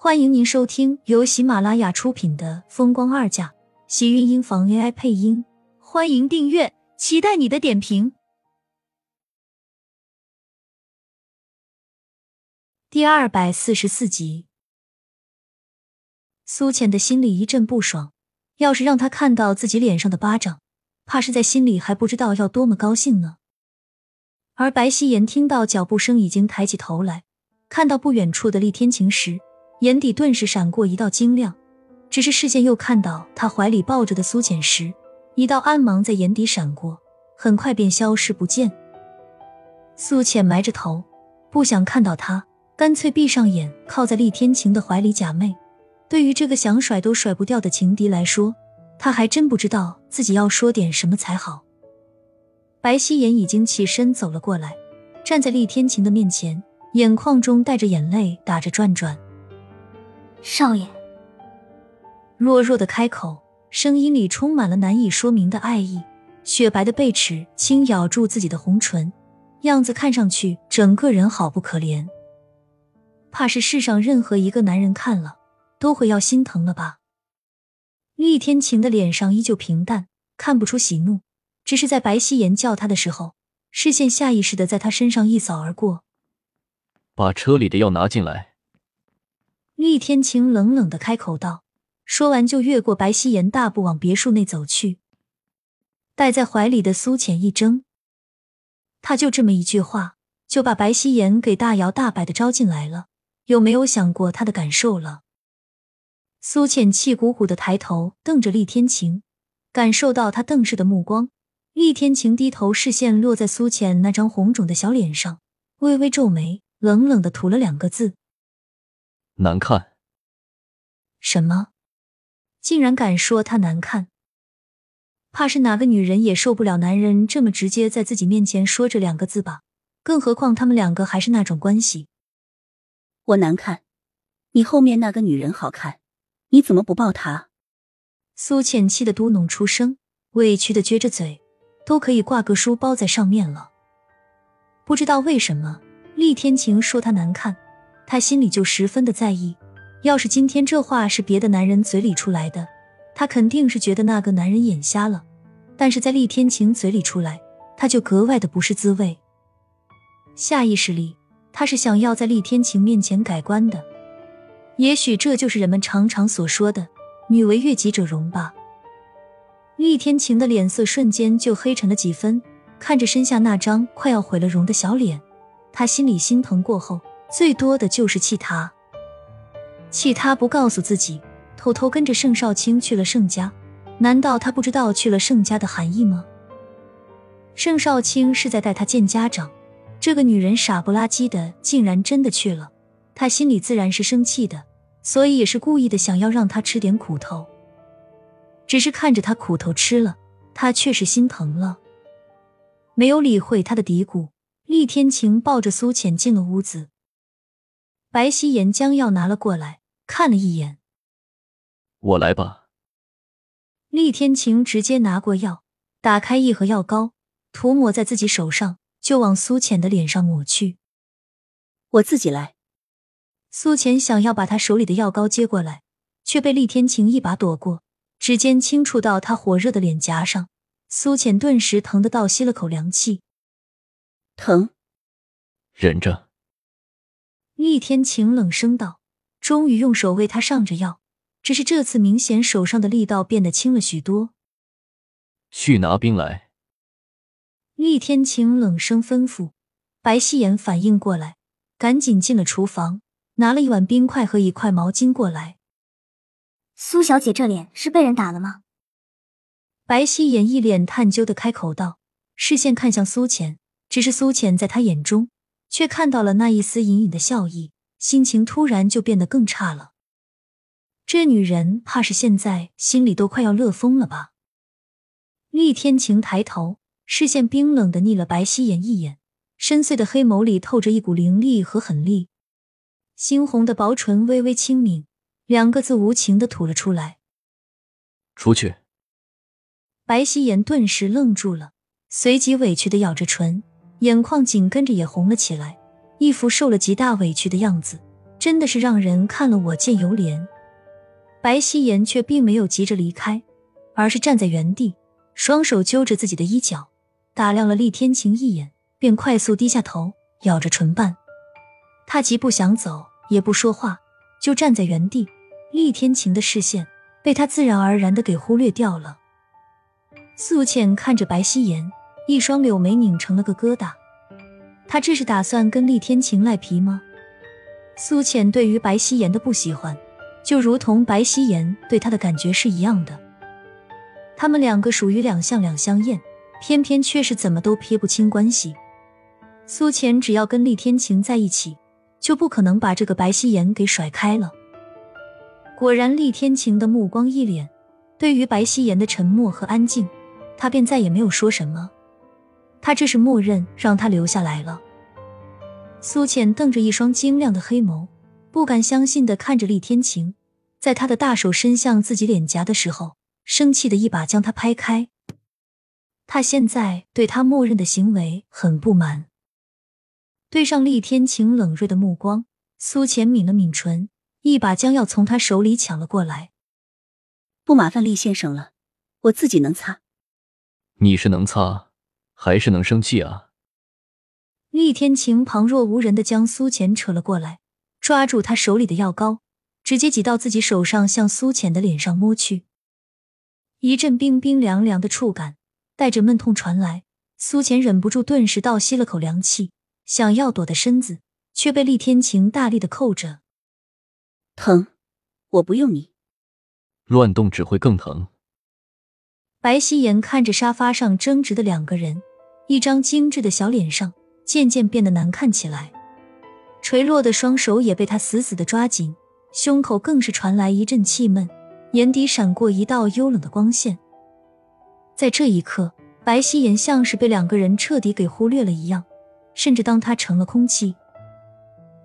欢迎您收听由喜马拉雅出品的《风光二嫁》，喜运音房 AI 配音。欢迎订阅，期待你的点评。第二百四十四集，苏浅的心里一阵不爽。要是让他看到自己脸上的巴掌，怕是在心里还不知道要多么高兴呢。而白希言听到脚步声，已经抬起头来，看到不远处的厉天晴时。眼底顿时闪过一道晶亮，只是视线又看到他怀里抱着的苏浅时，一道暗芒在眼底闪过，很快便消失不见。苏浅埋着头，不想看到他，干脆闭上眼，靠在厉天晴的怀里假寐。对于这个想甩都甩不掉的情敌来说，他还真不知道自己要说点什么才好。白希言已经起身走了过来，站在厉天晴的面前，眼眶中带着眼泪，打着转转。少爷，弱弱的开口，声音里充满了难以说明的爱意。雪白的贝齿轻咬住自己的红唇，样子看上去整个人好不可怜，怕是世上任何一个男人看了都会要心疼了吧？厉天晴的脸上依旧平淡，看不出喜怒，只是在白希言叫他的时候，视线下意识的在他身上一扫而过。把车里的药拿进来。厉天晴冷冷的开口道，说完就越过白希言，大步往别墅内走去。带在怀里的苏浅一怔，他就这么一句话，就把白希言给大摇大摆的招进来了，有没有想过他的感受了？苏浅气鼓鼓的抬头瞪着厉天晴，感受到他瞪视的目光。厉天晴低头，视线落在苏浅那张红肿的小脸上，微微皱眉，冷冷的吐了两个字。难看？什么？竟然敢说他难看？怕是哪个女人也受不了男人这么直接在自己面前说这两个字吧？更何况他们两个还是那种关系。我难看，你后面那个女人好看，你怎么不抱她？苏浅气的嘟哝出声，委屈的撅着嘴，都可以挂个书包在上面了。不知道为什么，厉天晴说她难看。他心里就十分的在意，要是今天这话是别的男人嘴里出来的，他肯定是觉得那个男人眼瞎了。但是在厉天晴嘴里出来，他就格外的不是滋味。下意识里，他是想要在厉天晴面前改观的。也许这就是人们常常所说的“女为悦己者容”吧。厉天晴的脸色瞬间就黑沉了几分，看着身下那张快要毁了容的小脸，他心里心疼过后。最多的就是气他，气他不告诉自己，偷偷跟着盛少卿去了盛家。难道他不知道去了盛家的含义吗？盛少卿是在带他见家长，这个女人傻不拉几的，竟然真的去了。他心里自然是生气的，所以也是故意的，想要让他吃点苦头。只是看着他苦头吃了，他却是心疼了，没有理会他的嘀咕。厉天晴抱着苏浅进了屋子。白希言将药拿了过来，看了一眼。我来吧。厉天晴直接拿过药，打开一盒药膏，涂抹在自己手上，就往苏浅的脸上抹去。我自己来。苏浅想要把他手里的药膏接过来，却被厉天晴一把躲过，指尖轻触到他火热的脸颊上，苏浅顿时疼得倒吸了口凉气。疼，忍着。厉天晴冷声道：“终于用手为他上着药，只是这次明显手上的力道变得轻了许多。”去拿冰来。厉天晴冷声吩咐。白希言反应过来，赶紧进了厨房，拿了一碗冰块和一块毛巾过来。苏小姐这脸是被人打了吗？白希言一脸探究的开口道，视线看向苏浅，只是苏浅在他眼中。却看到了那一丝隐隐的笑意，心情突然就变得更差了。这女人怕是现在心里都快要乐疯了吧？厉天晴抬头，视线冰冷的睨了白希言一眼，深邃的黑眸里透着一股凌厉和狠厉，猩红的薄唇微微轻抿，两个字无情的吐了出来：“出去。”白希言顿时愣住了，随即委屈的咬着唇。眼眶紧跟着也红了起来，一副受了极大委屈的样子。真的是让人看了我见犹怜。白希言却并没有急着离开，而是站在原地，双手揪着自己的衣角，打量了厉天晴一眼，便快速低下头，咬着唇瓣。他既不想走，也不说话，就站在原地。厉天晴的视线被他自然而然的给忽略掉了。素浅看着白希言，一双柳眉拧成了个疙瘩。他这是打算跟厉天晴赖皮吗？苏浅对于白希言的不喜欢，就如同白希言对他的感觉是一样的。他们两个属于两相两相厌，偏偏却是怎么都撇不清关系。苏浅只要跟厉天晴在一起。就不可能把这个白希言给甩开了。果然，厉天晴的目光一敛，对于白希言的沉默和安静，他便再也没有说什么。他这是默认让他留下来了。苏浅瞪着一双晶亮的黑眸，不敢相信的看着厉天晴，在他的大手伸向自己脸颊的时候，生气的一把将他拍开。他现在对他默认的行为很不满。对上厉天晴冷锐的目光，苏浅抿了抿唇，一把将药从他手里抢了过来。不麻烦厉先生了，我自己能擦。你是能擦，还是能生气啊？厉天晴旁若无人的将苏浅扯了过来，抓住他手里的药膏，直接挤到自己手上，向苏浅的脸上摸去。一阵冰冰凉凉的触感，带着闷痛传来，苏浅忍不住顿时倒吸了口凉气。想要躲的身子，却被厉天晴大力的扣着。疼，我不用你。乱动只会更疼。白希言看着沙发上争执的两个人，一张精致的小脸上渐渐变得难看起来，垂落的双手也被他死死的抓紧，胸口更是传来一阵气闷，眼底闪过一道幽冷的光线。在这一刻，白希言像是被两个人彻底给忽略了一样。甚至当他成了空气，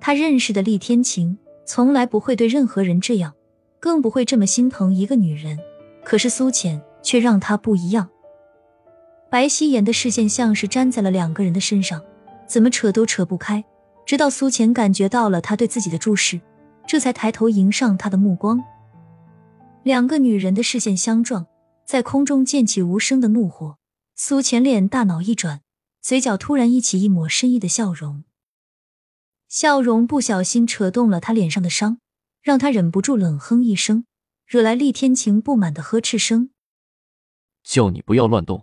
他认识的厉天晴从来不会对任何人这样，更不会这么心疼一个女人。可是苏浅却让他不一样。白希言的视线像是粘在了两个人的身上，怎么扯都扯不开。直到苏浅感觉到了他对自己的注视，这才抬头迎上他的目光。两个女人的视线相撞，在空中溅起无声的怒火。苏浅脸大脑一转。嘴角突然溢起一抹深意的笑容，笑容不小心扯动了他脸上的伤，让他忍不住冷哼一声，惹来厉天晴不满的呵斥声：“叫你不要乱动。”